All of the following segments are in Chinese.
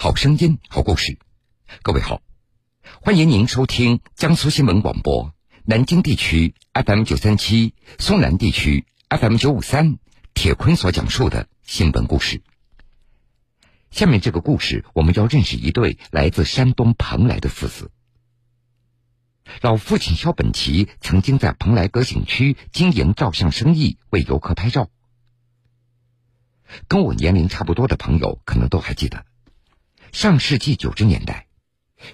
好声音，好故事。各位好，欢迎您收听江苏新闻广播南京地区 FM 九三七、松南地区 FM 九五三。铁坤所讲述的新闻故事。下面这个故事，我们要认识一对来自山东蓬莱的父子。老父亲肖本奇曾经在蓬莱阁景区经营照相生意，为游客拍照。跟我年龄差不多的朋友可能都还记得，上世纪九十年代，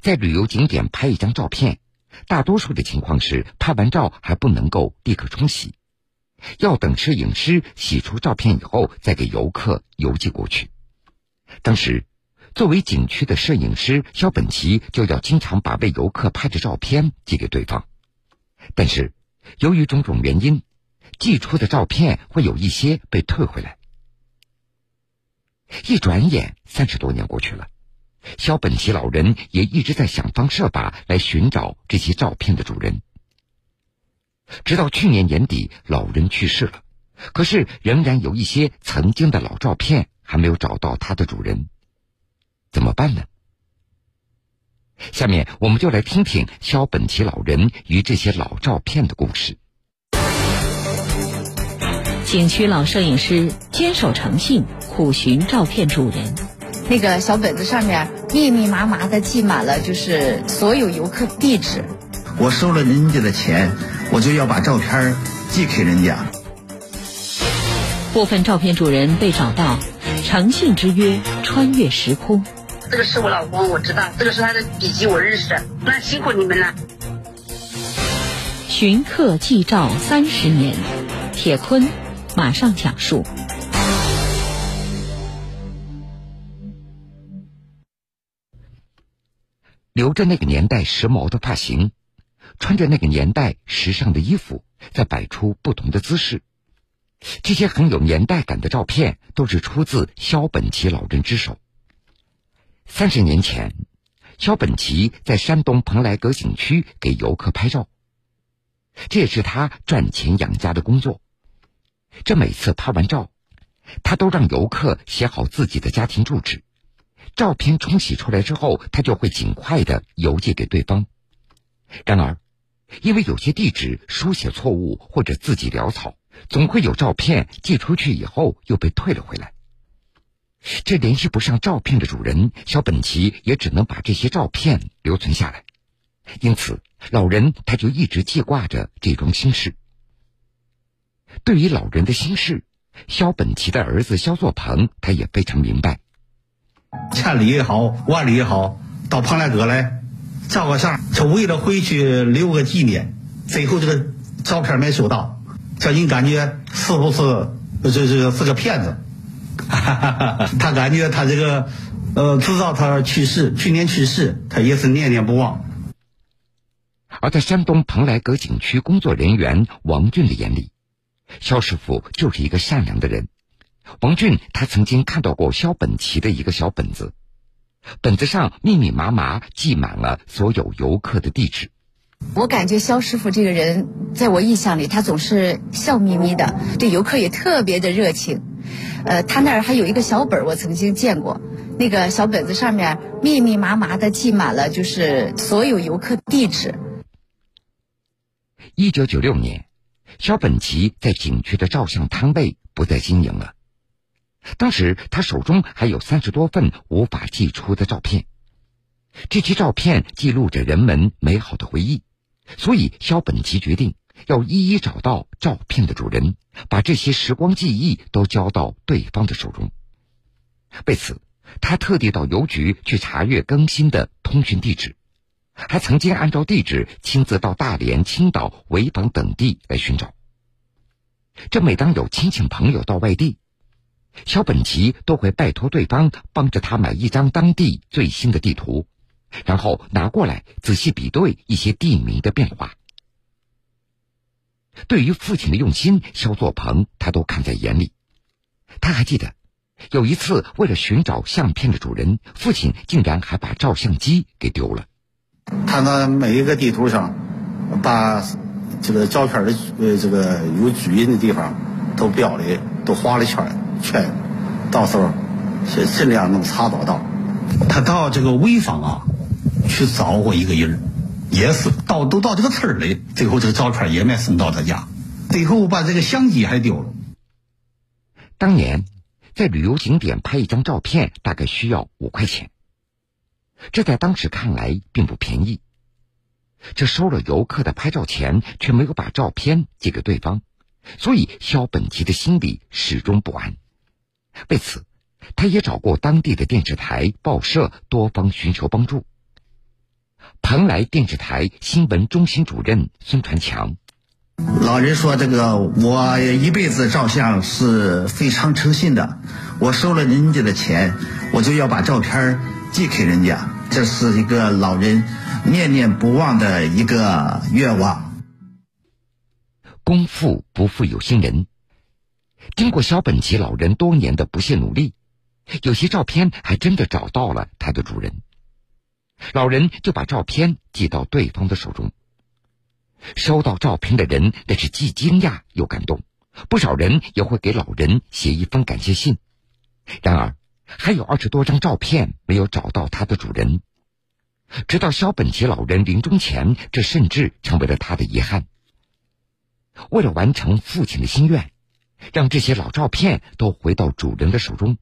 在旅游景点拍一张照片，大多数的情况是拍完照还不能够立刻冲洗，要等摄影师洗出照片以后再给游客邮寄过去。当时，作为景区的摄影师肖本奇就要经常把为游客拍的照片寄给对方，但是由于种种原因，寄出的照片会有一些被退回来。一转眼，三十多年过去了，肖本奇老人也一直在想方设法来寻找这些照片的主人。直到去年年底，老人去世了，可是仍然有一些曾经的老照片还没有找到它的主人，怎么办呢？下面我们就来听听肖本奇老人与这些老照片的故事。景区老摄影师坚守诚信。苦寻照片主人，那个小本子上面密密麻麻的记满了，就是所有游客地址。我收了人家的钱，我就要把照片寄给人家。部分照片主人被找到，诚信之约穿越时空。这个是我老公，我知道，这个是他的笔记，我认识。那辛苦你们了。寻客寄照三十年，铁坤马上讲述。留着那个年代时髦的发型，穿着那个年代时尚的衣服，在摆出不同的姿势。这些很有年代感的照片，都是出自肖本奇老人之手。三十年前，肖本奇在山东蓬莱阁景区给游客拍照，这也是他赚钱养家的工作。这每次拍完照，他都让游客写好自己的家庭住址。照片冲洗出来之后，他就会尽快的邮寄给对方。然而，因为有些地址书写错误或者字迹潦草，总会有照片寄出去以后又被退了回来。这联系不上照片的主人，小本奇也只能把这些照片留存下来。因此，老人他就一直记挂着这桩心事。对于老人的心事，肖本奇的儿子肖作鹏他也非常明白。千里也好，万里也好，到蓬莱阁来照个相，就为了回去留个纪念。最后这个照片没收到，叫人感觉是不是这这是个骗子？他感觉他这个呃，知道他去世，去年去世，他也是念念不忘。而在山东蓬莱阁景区工作人员王俊的眼里，肖师傅就是一个善良的人。王俊他曾经看到过肖本奇的一个小本子，本子上密密麻麻记满了所有游客的地址。我感觉肖师傅这个人，在我印象里，他总是笑眯眯的，对游客也特别的热情。呃，他那儿还有一个小本儿我曾经见过，那个小本子上面密密麻麻的记满了，就是所有游客地址。一九九六年，肖本奇在景区的照相摊位不再经营了。当时他手中还有三十多份无法寄出的照片，这些照片记录着人们美好的回忆，所以肖本奇决定要一一找到照片的主人，把这些时光记忆都交到对方的手中。为此，他特地到邮局去查阅更新的通讯地址，还曾经按照地址亲自到大连、青岛、潍坊等地来寻找。这每当有亲戚朋友到外地，肖本奇都会拜托对方帮着他买一张当地最新的地图，然后拿过来仔细比对一些地名的变化。对于父亲的用心，肖作鹏他都看在眼里。他还记得，有一次为了寻找相片的主人，父亲竟然还把照相机给丢了。他那每一个地图上，把这个照片的呃这个有主人的地方都标了都画了圈。劝，到时候是尽量能查找到，他到这个潍坊啊，去找过一个人，也是到都到这个村儿里，最后这个照片也没送到他家，最后把这个相机还丢了。当年在旅游景点拍一张照片，大概需要五块钱，这在当时看来并不便宜。这收了游客的拍照钱，却没有把照片寄给对方，所以肖本奇的心里始终不安。为此，他也找过当地的电视台、报社，多方寻求帮助。蓬莱电视台新闻中心主任孙传强，老人说：“这个我一辈子照相是非常诚信的，我收了人家的钱，我就要把照片寄给人家，这是一个老人。”念念不忘的一个愿望。功夫不负有心人，经过肖本奇老人多年的不懈努力，有些照片还真的找到了他的主人。老人就把照片寄到对方的手中。收到照片的人那是既惊讶又感动，不少人也会给老人写一封感谢信。然而，还有二十多张照片没有找到他的主人。直到肖本奇老人临终前，这甚至成为了他的遗憾。为了完成父亲的心愿，让这些老照片都回到主人的手中，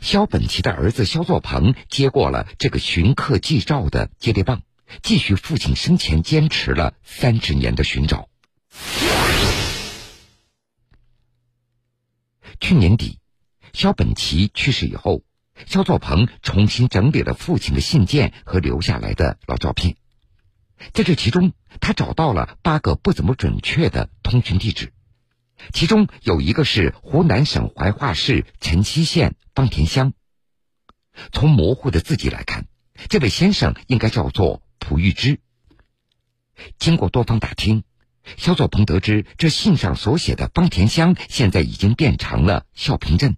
肖本奇的儿子肖作鹏接过了这个寻客寄照的接力棒，继续父亲生前坚持了三十年的寻找。去年底，肖本奇去世以后。肖作鹏重新整理了父亲的信件和留下来的老照片，在这其中，他找到了八个不怎么准确的通讯地址，其中有一个是湖南省怀化市辰溪县方田乡。从模糊的字迹来看，这位先生应该叫做蒲玉芝。经过多方打听，肖作鹏得知，这信上所写的方田乡现在已经变成了孝平镇。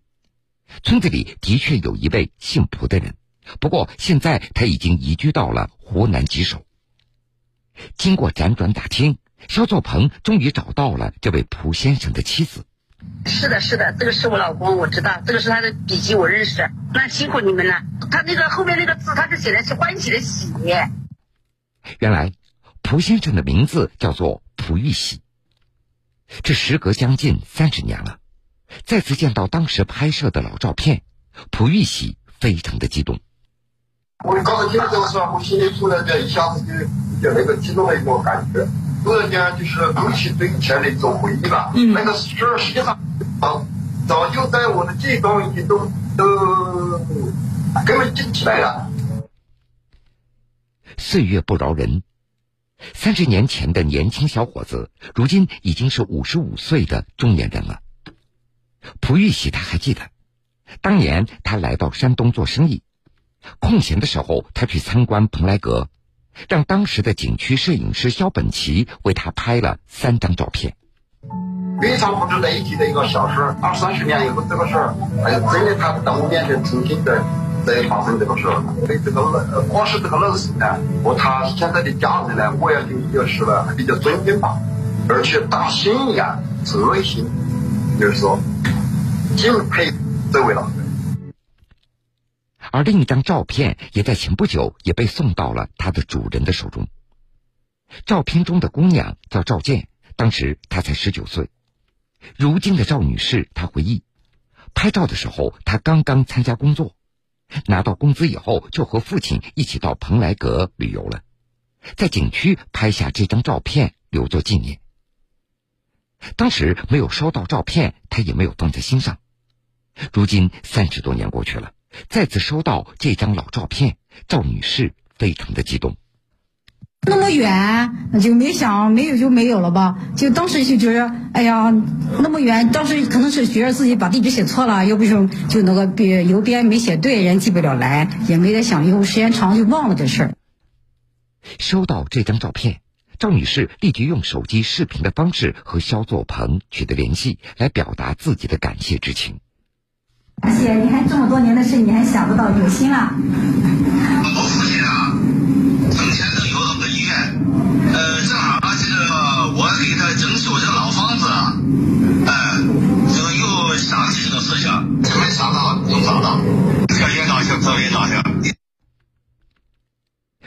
村子里的确有一位姓蒲的人，不过现在他已经移居到了湖南吉首。经过辗转打听，肖作鹏终于找到了这位蒲先生的妻子。是的，是的，这个是我老公，我知道，这个是他的笔迹，我认识。那辛苦你们了。他那个后面那个字，他是写的是欢喜的喜。原来，蒲先生的名字叫做蒲玉喜。这时隔将近三十年了。再次见到当时拍摄的老照片，蒲玉喜非常的激动。我刚才听到这个时候，我心里突然间一下子就有那个激动的一个感觉，突然间就是勾起对以前的一种回忆吧。嗯，那个事儿实际上啊，早就在我的记忆中已经都都根本记不起来了。岁月不饶人，三十年前的年轻小伙子，如今已经是五十五岁的中年人了。蒲玉喜他还记得，当年他来到山东做生意，空闲的时候他去参观蓬莱阁，让当时的景区摄影师肖本奇为他拍了三张照片。非常不值得一提的一个小事，二三十年以后这个事儿，哎呀，真的他在我面前重新在在发生这个事儿，对这个老光是这个老师呢，和他现在的家人呢，我也对就是了比较尊敬吧，而且打心眼、热心，就是说。敬佩这位老师。而另一张照片也在前不久也被送到了他的主人的手中。照片中的姑娘叫赵健，当时她才十九岁。如今的赵女士，她回忆，拍照的时候她刚刚参加工作，拿到工资以后就和父亲一起到蓬莱阁旅游了，在景区拍下这张照片留作纪念。当时没有收到照片，她也没有放在心上。如今三十多年过去了，再次收到这张老照片，赵女士非常的激动。那么远，那就没想没有就没有了吧？就当时就觉得，哎呀，那么远，当时可能是觉得自己把地址写错了，要不就就那个边邮编没写对，人寄不了来，也没得想，以后时间长就忘了这事儿。收到这张照片，赵女士立即用手机视频的方式和肖作鹏取得联系，来表达自己的感谢之情。而且你还这么多年的事，你还想不到有心了。我父亲啊，医院，呃，正好这个我给他整修这老房子，哎，这个又想起这个事情，没想到能找到，特别高兴，特别高兴。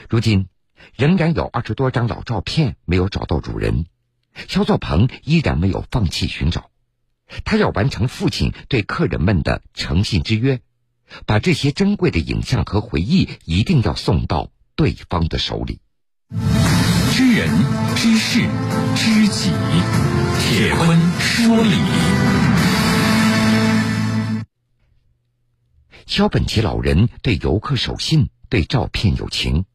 如今，仍然有二十多张老照片没有找到主人，肖作鹏依然没有放弃寻找，他要完成父亲对客人们的诚信之约，把这些珍贵的影像和回忆一定要送到对方的手里。知人知事知己，铁坤说理。肖本奇老人对游客守信，对照片有情。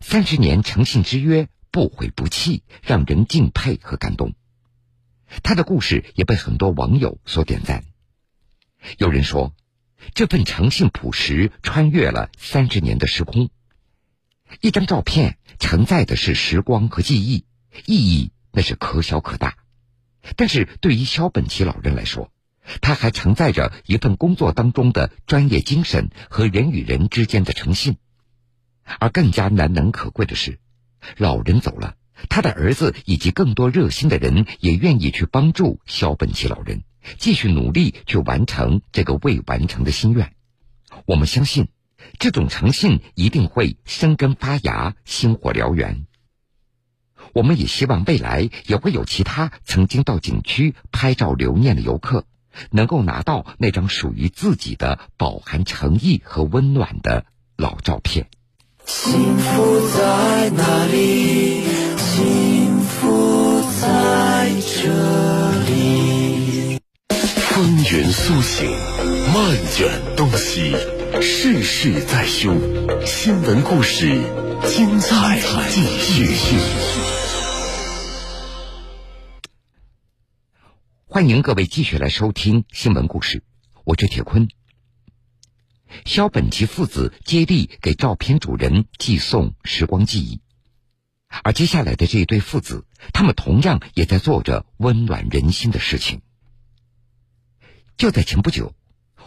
三十年诚信之约，不悔不弃，让人敬佩和感动。他的故事也被很多网友所点赞。有人说，这份诚信朴实穿越了三十年的时空。一张照片承载的是时光和记忆，意义那是可小可大。但是对于肖本奇老人来说，他还承载着一份工作当中的专业精神和人与人之间的诚信。而更加难能可贵的是，老人走了，他的儿子以及更多热心的人也愿意去帮助肖本奇老人，继续努力去完成这个未完成的心愿。我们相信，这种诚信一定会生根发芽，星火燎原。我们也希望未来也会有其他曾经到景区拍照留念的游客，能够拿到那张属于自己的、饱含诚意和温暖的老照片。幸福在哪里？幸福在这里。风云苏醒，漫卷东西，世事在胸。新闻故事，精彩继续。欢迎各位继续来收听新闻故事，我是铁坤。肖本奇父子接力给照片主人寄送时光记忆，而接下来的这一对父子，他们同样也在做着温暖人心的事情。就在前不久，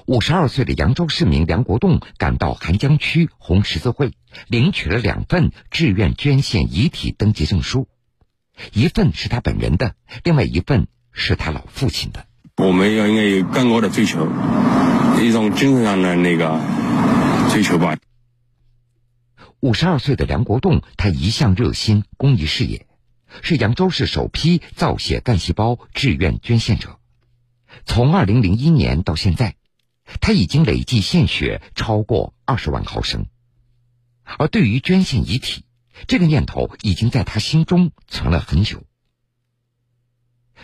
五十二岁的扬州市民梁国栋赶到邗江区红十字会，领取了两份志愿捐献遗体登记证书，一份是他本人的，另外一份是他老父亲的。我们要应该有更高的追求。一种精神上的那个追求吧。五十二岁的梁国栋，他一向热心公益事业，是扬州市首批造血干细胞志愿捐献者。从二零零一年到现在，他已经累计献血超过二十万毫升。而对于捐献遗体，这个念头已经在他心中存了很久。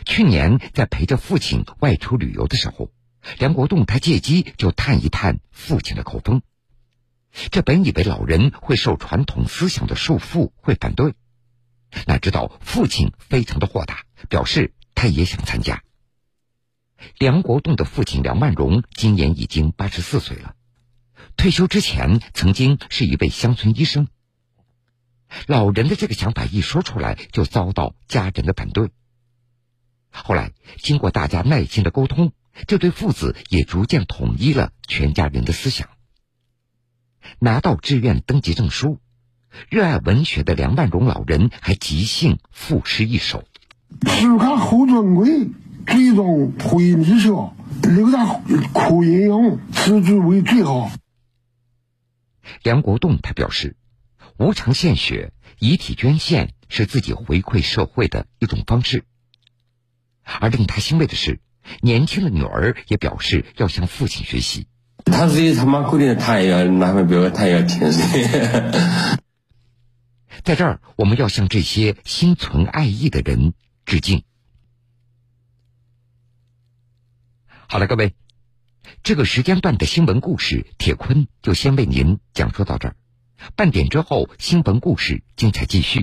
去年在陪着父亲外出旅游的时候。梁国栋他借机就探一探父亲的口风，这本以为老人会受传统思想的束缚，会反对，哪知道父亲非常的豁达，表示他也想参加。梁国栋的父亲梁万荣今年已经八十四岁了，退休之前曾经是一位乡村医生。老人的这个想法一说出来，就遭到家人的反对。后来经过大家耐心的沟通。这对父子也逐渐统一了全家人的思想。拿到志愿登记证书，热爱文学的梁万荣老人还即兴赋诗一首：“只看后尊贵，最终推理小，留下苦吟咏，此举为最好。”梁国栋他表示，无偿献血、遗体捐献是自己回馈社会的一种方式。而令他欣慰的是。年轻的女儿也表示要向父亲学习。他自己他妈规定，他也要拿回表，他也要听。在这儿，我们要向这些心存爱意的人致敬。好了，各位，这个时间段的新闻故事，铁坤就先为您讲述到这儿。半点之后，新闻故事精彩继续。